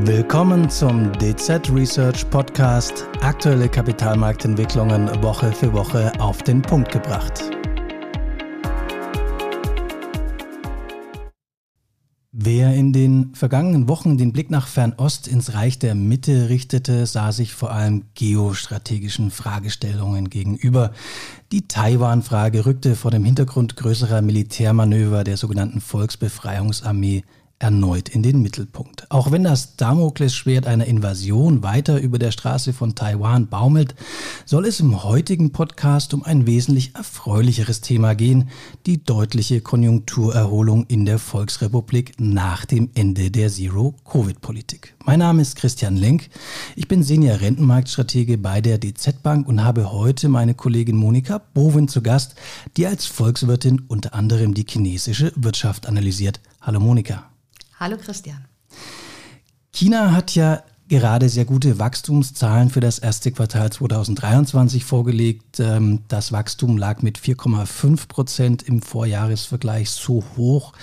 Willkommen zum DZ Research Podcast. Aktuelle Kapitalmarktentwicklungen Woche für Woche auf den Punkt gebracht. Wer in den vergangenen Wochen den Blick nach Fernost ins Reich der Mitte richtete, sah sich vor allem geostrategischen Fragestellungen gegenüber. Die Taiwan-Frage rückte vor dem Hintergrund größerer Militärmanöver der sogenannten Volksbefreiungsarmee erneut in den Mittelpunkt. Auch wenn das Damoklesschwert einer Invasion weiter über der Straße von Taiwan baumelt, soll es im heutigen Podcast um ein wesentlich erfreulicheres Thema gehen, die deutliche Konjunkturerholung in der Volksrepublik nach dem Ende der Zero-Covid-Politik. Mein Name ist Christian Lenk, ich bin Senior Rentenmarktstratege bei der DZ Bank und habe heute meine Kollegin Monika Bovin zu Gast, die als Volkswirtin unter anderem die chinesische Wirtschaft analysiert. Hallo Monika. Hallo Christian. China hat ja gerade sehr gute Wachstumszahlen für das erste Quartal 2023 vorgelegt. Ähm, das Wachstum lag mit 4,5 Prozent im Vorjahresvergleich so hoch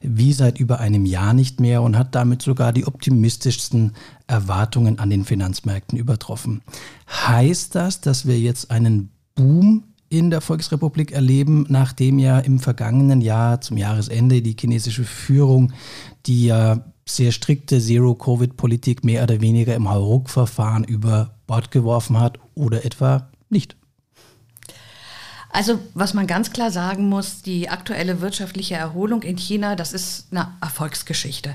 wie seit über einem Jahr nicht mehr und hat damit sogar die optimistischsten Erwartungen an den Finanzmärkten übertroffen. Heißt das, dass wir jetzt einen Boom in der Volksrepublik erleben, nachdem ja im vergangenen Jahr zum Jahresende die chinesische Führung die ja sehr strikte Zero-Covid-Politik mehr oder weniger im Hauruck-Verfahren über Bord geworfen hat oder etwa nicht. Also was man ganz klar sagen muss, die aktuelle wirtschaftliche Erholung in China, das ist eine Erfolgsgeschichte.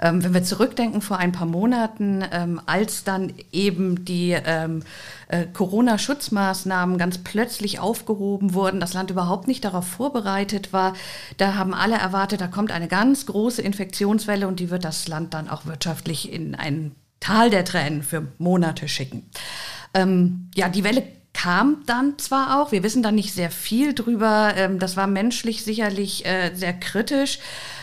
Ähm, wenn wir zurückdenken vor ein paar Monaten, ähm, als dann eben die ähm, äh, Corona-Schutzmaßnahmen ganz plötzlich aufgehoben wurden, das Land überhaupt nicht darauf vorbereitet war, da haben alle erwartet, da kommt eine ganz große Infektionswelle und die wird das Land dann auch wirtschaftlich in ein Tal der Tränen für Monate schicken. Ähm, ja, die Welle kam dann zwar auch, wir wissen da nicht sehr viel drüber, ähm, das war menschlich sicherlich äh, sehr kritisch.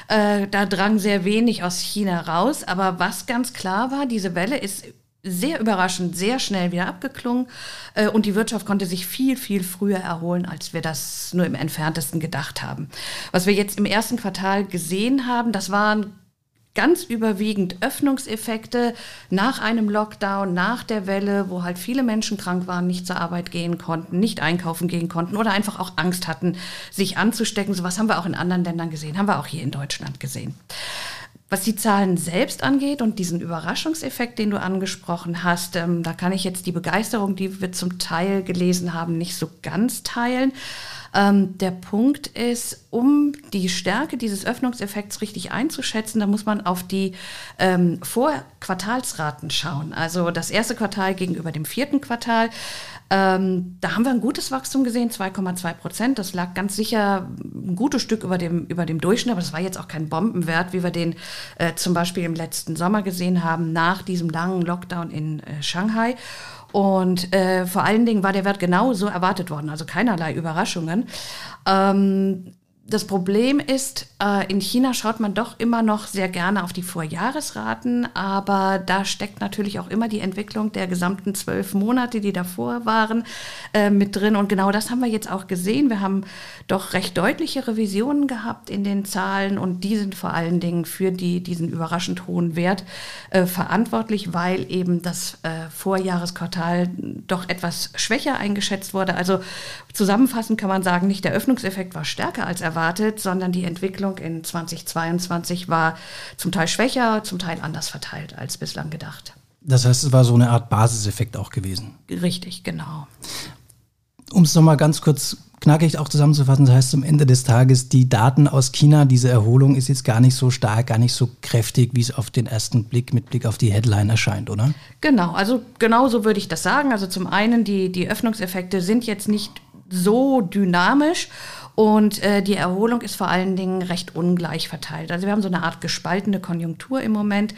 Äh, da drang sehr wenig aus China raus, aber was ganz klar war, diese Welle ist sehr überraschend, sehr schnell wieder abgeklungen äh, und die Wirtschaft konnte sich viel, viel früher erholen, als wir das nur im entferntesten gedacht haben. Was wir jetzt im ersten Quartal gesehen haben, das waren ganz überwiegend Öffnungseffekte nach einem Lockdown, nach der Welle, wo halt viele Menschen krank waren, nicht zur Arbeit gehen konnten, nicht einkaufen gehen konnten oder einfach auch Angst hatten, sich anzustecken. Sowas haben wir auch in anderen Ländern gesehen, haben wir auch hier in Deutschland gesehen. Was die Zahlen selbst angeht und diesen Überraschungseffekt, den du angesprochen hast, ähm, da kann ich jetzt die Begeisterung, die wir zum Teil gelesen haben, nicht so ganz teilen. Ähm, der Punkt ist, um die Stärke dieses Öffnungseffekts richtig einzuschätzen, da muss man auf die ähm, Vorquartalsraten schauen. Also das erste Quartal gegenüber dem vierten Quartal. Ähm, da haben wir ein gutes Wachstum gesehen, 2,2 Prozent. Das lag ganz sicher ein gutes Stück über dem, über dem Durchschnitt, aber das war jetzt auch kein Bombenwert, wie wir den äh, zum Beispiel im letzten Sommer gesehen haben, nach diesem langen Lockdown in äh, Shanghai. Und äh, vor allen Dingen war der Wert genau so erwartet worden, also keinerlei Überraschungen. Ähm, das Problem ist, äh, in China schaut man doch immer noch sehr gerne auf die Vorjahresraten, aber da steckt natürlich auch immer die Entwicklung der gesamten zwölf Monate, die davor waren, äh, mit drin. Und genau das haben wir jetzt auch gesehen. Wir haben doch recht deutliche Revisionen gehabt in den Zahlen und die sind vor allen Dingen für die, diesen überraschend hohen Wert äh, verantwortlich, weil eben das Vorjahresquartal doch etwas schwächer eingeschätzt wurde. Also zusammenfassend kann man sagen, nicht der Öffnungseffekt war stärker als erwartet erwartet, sondern die Entwicklung in 2022 war zum Teil schwächer, zum Teil anders verteilt als bislang gedacht. Das heißt, es war so eine Art Basiseffekt auch gewesen. Richtig, genau. Um es nochmal ganz kurz knackig auch zusammenzufassen, das heißt zum Ende des Tages, die Daten aus China, diese Erholung ist jetzt gar nicht so stark, gar nicht so kräftig, wie es auf den ersten Blick mit Blick auf die Headline erscheint, oder? Genau, also genau so würde ich das sagen. Also zum einen, die, die Öffnungseffekte sind jetzt nicht so dynamisch und äh, die Erholung ist vor allen Dingen recht ungleich verteilt. Also wir haben so eine Art gespaltene Konjunktur im Moment.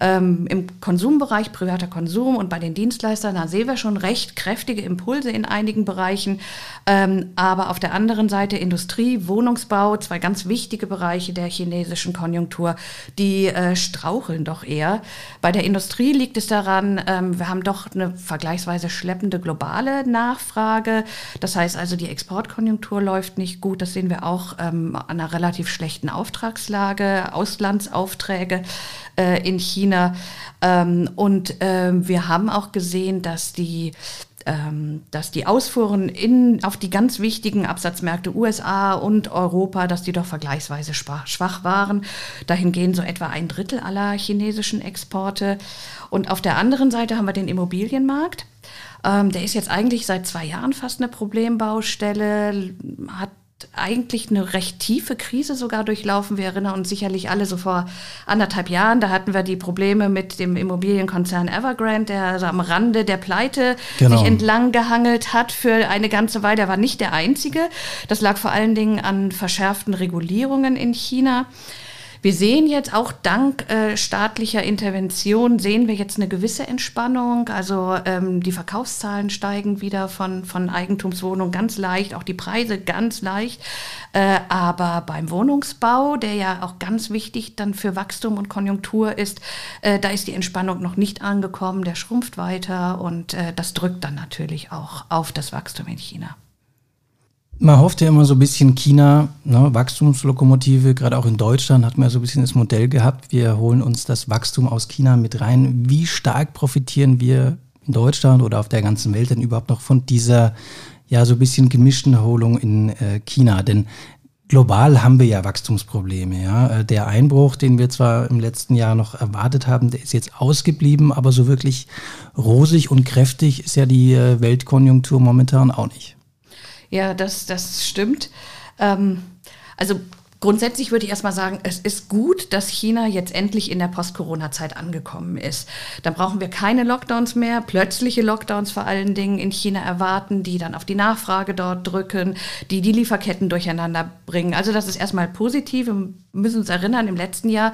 Ähm, Im Konsumbereich, privater Konsum und bei den Dienstleistern, da sehen wir schon recht kräftige Impulse in einigen Bereichen. Ähm, aber auf der anderen Seite Industrie, Wohnungsbau, zwei ganz wichtige Bereiche der chinesischen Konjunktur, die äh, straucheln doch eher. Bei der Industrie liegt es daran, ähm, wir haben doch eine vergleichsweise schleppende globale Nachfrage. Das heißt also, die Exportkonjunktur läuft nicht gut. Das sehen wir auch ähm, an einer relativ schlechten Auftragslage, Auslandsaufträge. äh, in China. Ähm, und äh, wir haben auch gesehen, dass die ähm, dass die Ausfuhren in, auf die ganz wichtigen Absatzmärkte USA und Europa, dass die doch vergleichsweise schwach waren. Dahin gehen so etwa ein Drittel aller chinesischen Exporte. Und auf der anderen Seite haben wir den Immobilienmarkt. Ähm, der ist jetzt eigentlich seit zwei Jahren fast eine Problembaustelle, hat eigentlich eine recht tiefe Krise sogar durchlaufen. Wir erinnern uns sicherlich alle so vor anderthalb Jahren, da hatten wir die Probleme mit dem Immobilienkonzern Evergrande, der also am Rande der Pleite genau. sich entlang gehangelt hat für eine ganze Weile. Er war nicht der einzige. Das lag vor allen Dingen an verschärften Regulierungen in China. Wir sehen jetzt auch dank äh, staatlicher Intervention, sehen wir jetzt eine gewisse Entspannung. Also ähm, die Verkaufszahlen steigen wieder von, von Eigentumswohnungen ganz leicht, auch die Preise ganz leicht. Äh, aber beim Wohnungsbau, der ja auch ganz wichtig dann für Wachstum und Konjunktur ist, äh, da ist die Entspannung noch nicht angekommen. Der schrumpft weiter und äh, das drückt dann natürlich auch auf das Wachstum in China. Man hofft ja immer so ein bisschen China, ne, Wachstumslokomotive, gerade auch in Deutschland hat man ja so ein bisschen das Modell gehabt, wir holen uns das Wachstum aus China mit rein. Wie stark profitieren wir in Deutschland oder auf der ganzen Welt denn überhaupt noch von dieser ja so ein bisschen gemischten Erholung in äh, China? Denn global haben wir ja Wachstumsprobleme. Ja? Äh, der Einbruch, den wir zwar im letzten Jahr noch erwartet haben, der ist jetzt ausgeblieben, aber so wirklich rosig und kräftig ist ja die äh, Weltkonjunktur momentan auch nicht. Ja, das, das stimmt. Ähm, also Grundsätzlich würde ich erstmal sagen, es ist gut, dass China jetzt endlich in der Post-Corona-Zeit angekommen ist. Dann brauchen wir keine Lockdowns mehr, plötzliche Lockdowns vor allen Dingen in China erwarten, die dann auf die Nachfrage dort drücken, die die Lieferketten durcheinander bringen. Also das ist erstmal positiv. Wir müssen uns erinnern, im letzten Jahr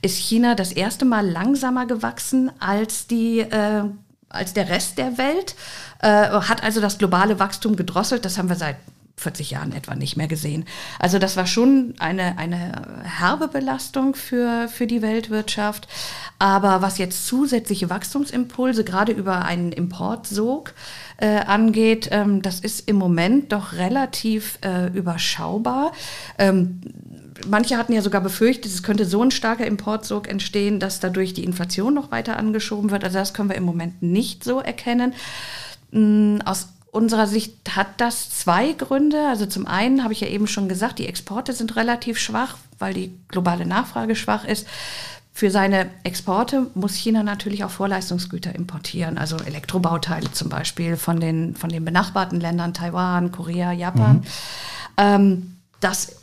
ist China das erste Mal langsamer gewachsen als die äh, als der Rest der Welt, äh, hat also das globale Wachstum gedrosselt. Das haben wir seit 40 Jahren etwa nicht mehr gesehen. Also das war schon eine, eine herbe Belastung für, für die Weltwirtschaft. Aber was jetzt zusätzliche Wachstumsimpulse, gerade über einen Importsog äh, angeht, ähm, das ist im Moment doch relativ äh, überschaubar. Ähm, manche hatten ja sogar befürchtet, es könnte so ein starker Importsog entstehen, dass dadurch die Inflation noch weiter angeschoben wird. Also das können wir im Moment nicht so erkennen. Mm, aus unserer Sicht hat das zwei Gründe. Also zum einen habe ich ja eben schon gesagt, die Exporte sind relativ schwach, weil die globale Nachfrage schwach ist. Für seine Exporte muss China natürlich auch Vorleistungsgüter importieren, also Elektrobauteile zum Beispiel von den, von den benachbarten Ländern, Taiwan, Korea, Japan. Mhm. Ähm, das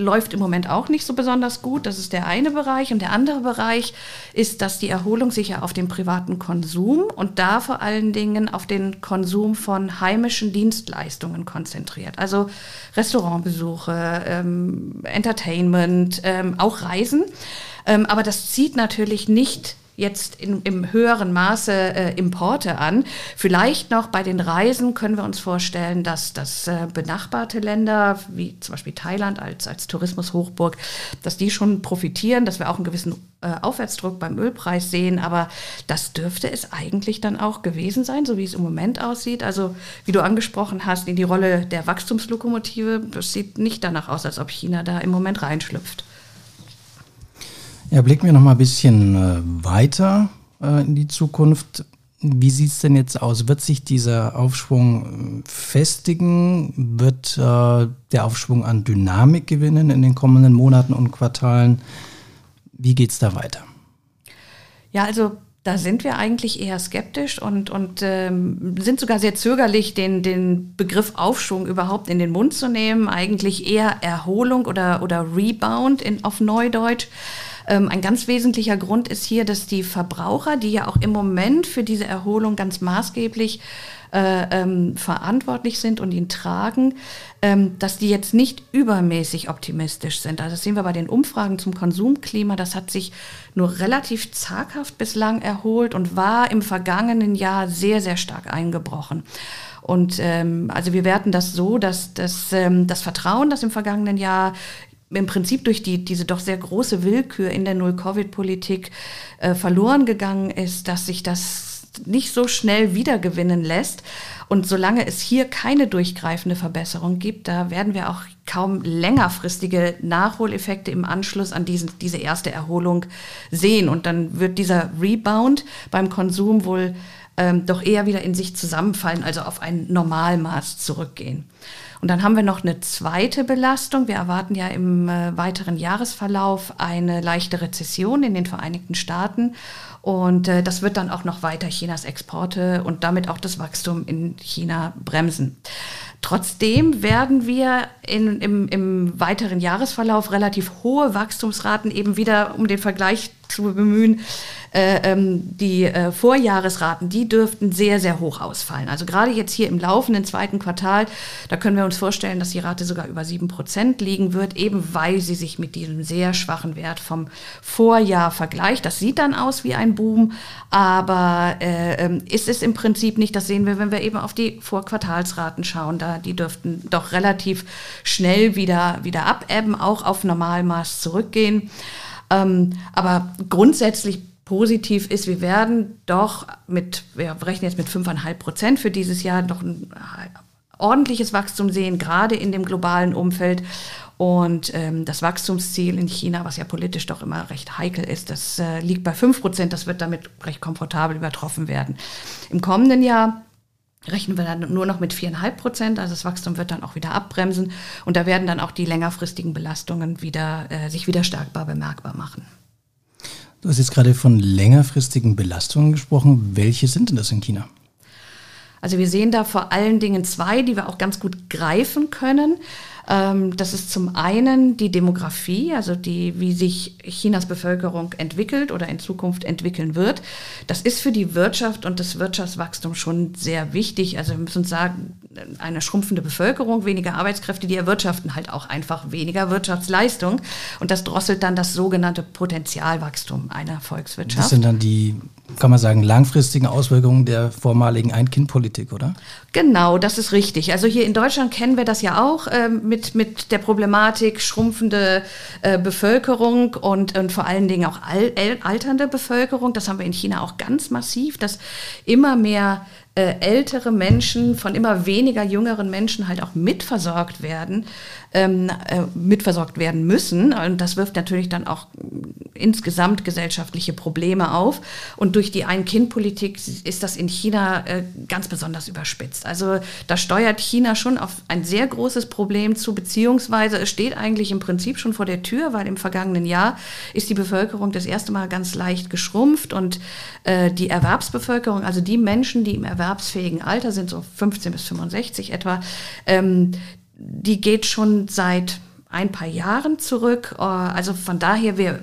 läuft im Moment auch nicht so besonders gut. Das ist der eine Bereich. Und der andere Bereich ist, dass die Erholung sich ja auf den privaten Konsum und da vor allen Dingen auf den Konsum von heimischen Dienstleistungen konzentriert. Also Restaurantbesuche, ähm, Entertainment, ähm, auch Reisen. Ähm, aber das zieht natürlich nicht jetzt in, im höheren Maße äh, Importe an. Vielleicht noch bei den Reisen können wir uns vorstellen, dass, dass äh, benachbarte Länder, wie zum Beispiel Thailand als, als Tourismushochburg, dass die schon profitieren, dass wir auch einen gewissen äh, Aufwärtsdruck beim Ölpreis sehen. Aber das dürfte es eigentlich dann auch gewesen sein, so wie es im Moment aussieht. Also wie du angesprochen hast, in die Rolle der Wachstumslokomotive, das sieht nicht danach aus, als ob China da im Moment reinschlüpft. Ja, blicken wir noch mal ein bisschen äh, weiter äh, in die Zukunft. Wie sieht es denn jetzt aus? Wird sich dieser Aufschwung äh, festigen? Wird äh, der Aufschwung an Dynamik gewinnen in den kommenden Monaten und Quartalen? Wie geht es da weiter? Ja, also da sind wir eigentlich eher skeptisch und, und ähm, sind sogar sehr zögerlich, den, den Begriff Aufschwung überhaupt in den Mund zu nehmen. Eigentlich eher Erholung oder, oder Rebound in, auf Neudeutsch. Ähm, ein ganz wesentlicher Grund ist hier, dass die Verbraucher, die ja auch im Moment für diese Erholung ganz maßgeblich äh, ähm, verantwortlich sind und ihn tragen, ähm, dass die jetzt nicht übermäßig optimistisch sind. Also das sehen wir bei den Umfragen zum Konsumklima. Das hat sich nur relativ zaghaft bislang erholt und war im vergangenen Jahr sehr, sehr stark eingebrochen. Und ähm, also wir werten das so, dass das, ähm, das Vertrauen, das im vergangenen Jahr im Prinzip durch die, diese doch sehr große Willkür in der Null-Covid-Politik äh, verloren gegangen ist, dass sich das nicht so schnell wiedergewinnen lässt. Und solange es hier keine durchgreifende Verbesserung gibt, da werden wir auch kaum längerfristige Nachholeffekte im Anschluss an diesen, diese erste Erholung sehen. Und dann wird dieser Rebound beim Konsum wohl ähm, doch eher wieder in sich zusammenfallen, also auf ein Normalmaß zurückgehen. Und dann haben wir noch eine zweite Belastung. Wir erwarten ja im äh, weiteren Jahresverlauf eine leichte Rezession in den Vereinigten Staaten. Und äh, das wird dann auch noch weiter Chinas Exporte und damit auch das Wachstum in China bremsen. Trotzdem werden wir in, im, im weiteren Jahresverlauf relativ hohe Wachstumsraten eben wieder, um den Vergleich zu bemühen, äh, ähm, die äh, Vorjahresraten, die dürften sehr, sehr hoch ausfallen. Also gerade jetzt hier im laufenden zweiten Quartal, da können wir uns vorstellen, dass die Rate sogar über sieben Prozent liegen wird, eben weil sie sich mit diesem sehr schwachen Wert vom Vorjahr vergleicht. Das sieht dann aus wie ein Boom, aber äh, ähm, ist es im Prinzip nicht. Das sehen wir, wenn wir eben auf die Vorquartalsraten schauen. Da, die dürften doch relativ schnell wieder, wieder abebben, auch auf Normalmaß zurückgehen. Ähm, aber grundsätzlich positiv ist, wir werden doch mit, wir rechnen jetzt mit 5,5 Prozent für dieses Jahr doch ein ordentliches Wachstum sehen, gerade in dem globalen Umfeld. Und ähm, das Wachstumsziel in China, was ja politisch doch immer recht heikel ist, das äh, liegt bei 5 Prozent. Das wird damit recht komfortabel übertroffen werden. Im kommenden Jahr rechnen wir dann nur noch mit 4,5 Prozent. Also das Wachstum wird dann auch wieder abbremsen. Und da werden dann auch die längerfristigen Belastungen wieder, äh, sich wieder stärkbar bemerkbar machen. Du hast jetzt gerade von längerfristigen Belastungen gesprochen. Welche sind denn das in China? Also wir sehen da vor allen Dingen zwei, die wir auch ganz gut greifen können. Ähm, das ist zum einen die Demografie, also die, wie sich Chinas Bevölkerung entwickelt oder in Zukunft entwickeln wird. Das ist für die Wirtschaft und das Wirtschaftswachstum schon sehr wichtig. Also wir müssen sagen, eine schrumpfende Bevölkerung, weniger Arbeitskräfte, die erwirtschaften halt auch einfach weniger Wirtschaftsleistung. Und das drosselt dann das sogenannte Potenzialwachstum einer Volkswirtschaft. Das sind dann die kann man sagen, langfristigen Auswirkungen der vormaligen Ein-Kind-Politik, oder? Genau, das ist richtig. Also hier in Deutschland kennen wir das ja auch äh, mit, mit der Problematik schrumpfende äh, Bevölkerung und, und vor allen Dingen auch al alternde Bevölkerung. Das haben wir in China auch ganz massiv, dass immer mehr äh, ältere Menschen von immer weniger jüngeren Menschen halt auch mitversorgt werden, ähm, äh, mitversorgt werden müssen. Und das wirft natürlich dann auch insgesamt gesellschaftliche Probleme auf. Und durch die Ein-Kind-Politik ist das in China äh, ganz besonders überspitzt. Also da steuert China schon auf ein sehr großes Problem zu, beziehungsweise es steht eigentlich im Prinzip schon vor der Tür, weil im vergangenen Jahr ist die Bevölkerung das erste Mal ganz leicht geschrumpft und äh, die Erwerbsbevölkerung, also die Menschen, die im erwerbsfähigen Alter sind, so 15 bis 65 etwa, ähm, die geht schon seit ein paar Jahren zurück. Äh, also von daher, wir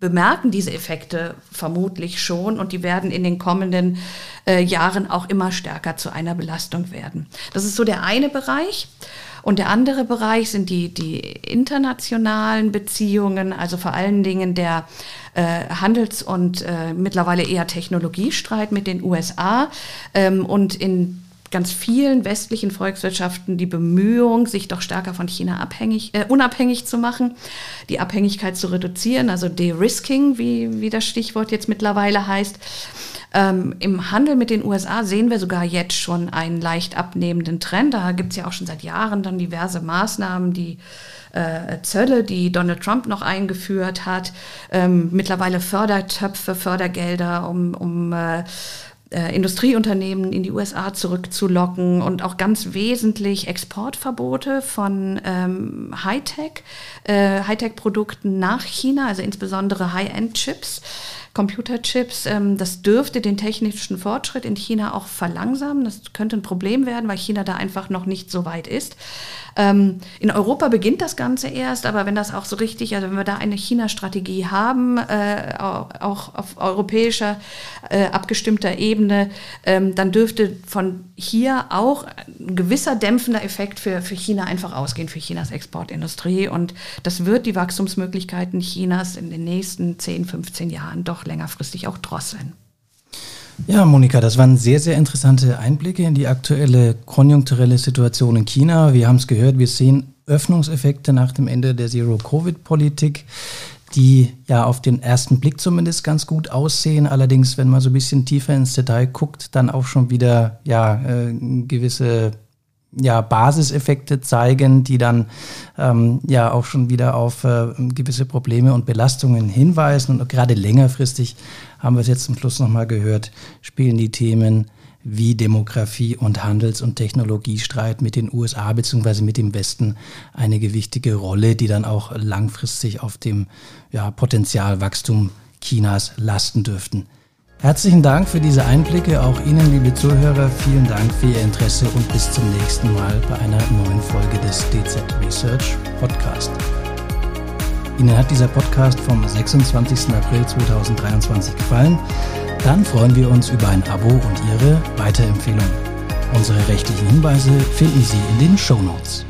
bemerken diese Effekte vermutlich schon und die werden in den kommenden äh, Jahren auch immer stärker zu einer Belastung werden. Das ist so der eine Bereich. Und der andere Bereich sind die, die internationalen Beziehungen, also vor allen Dingen der äh, Handels- und äh, mittlerweile eher Technologiestreit mit den USA. Ähm, und in ganz vielen westlichen Volkswirtschaften die Bemühung, sich doch stärker von China abhängig, äh, unabhängig zu machen, die Abhängigkeit zu reduzieren, also De-Risking, wie, wie das Stichwort jetzt mittlerweile heißt. Ähm, Im Handel mit den USA sehen wir sogar jetzt schon einen leicht abnehmenden Trend. Da gibt es ja auch schon seit Jahren dann diverse Maßnahmen, die äh, Zölle, die Donald Trump noch eingeführt hat. Ähm, mittlerweile Fördertöpfe, Fördergelder, um, um äh, äh, Industrieunternehmen in die USA zurückzulocken und auch ganz wesentlich Exportverbote von ähm, Hightech, äh, Hightech-Produkten nach China, also insbesondere High-End-Chips. Computerchips, ähm, das dürfte den technischen Fortschritt in China auch verlangsamen. Das könnte ein Problem werden, weil China da einfach noch nicht so weit ist. Ähm, in Europa beginnt das Ganze erst, aber wenn das auch so richtig, also wenn wir da eine China-Strategie haben, äh, auch auf europäischer äh, abgestimmter Ebene, ähm, dann dürfte von hier auch ein gewisser dämpfender Effekt für, für China einfach ausgehen, für Chinas Exportindustrie. Und das wird die Wachstumsmöglichkeiten Chinas in den nächsten 10, 15 Jahren doch längerfristig auch drosseln. Ja, Monika, das waren sehr, sehr interessante Einblicke in die aktuelle konjunkturelle Situation in China. Wir haben es gehört, wir sehen Öffnungseffekte nach dem Ende der Zero-Covid-Politik. die ja auf den ersten Blick zumindest ganz gut aussehen. Allerdings, wenn man so ein bisschen tiefer ins Detail guckt, dann auch schon wieder ja äh, gewisse ja, Basiseffekte zeigen, die dann ähm, ja auch schon wieder auf äh, gewisse Probleme und Belastungen hinweisen. Und gerade längerfristig haben wir es jetzt zum Schluss nochmal gehört, spielen die Themen wie Demografie und Handels- und Technologiestreit mit den USA bzw. mit dem Westen eine gewichtige Rolle, die dann auch langfristig auf dem ja, Potenzialwachstum Chinas lasten dürften. Herzlichen Dank für diese Einblicke, auch Ihnen, liebe Zuhörer, vielen Dank für Ihr Interesse und bis zum nächsten Mal bei einer neuen Folge des DZ Research Podcast. Ihnen hat dieser Podcast vom 26. April 2023 gefallen? Dann freuen wir uns über ein Abo und Ihre Weiterempfehlung. Unsere rechtlichen Hinweise finden Sie in den Show Notes.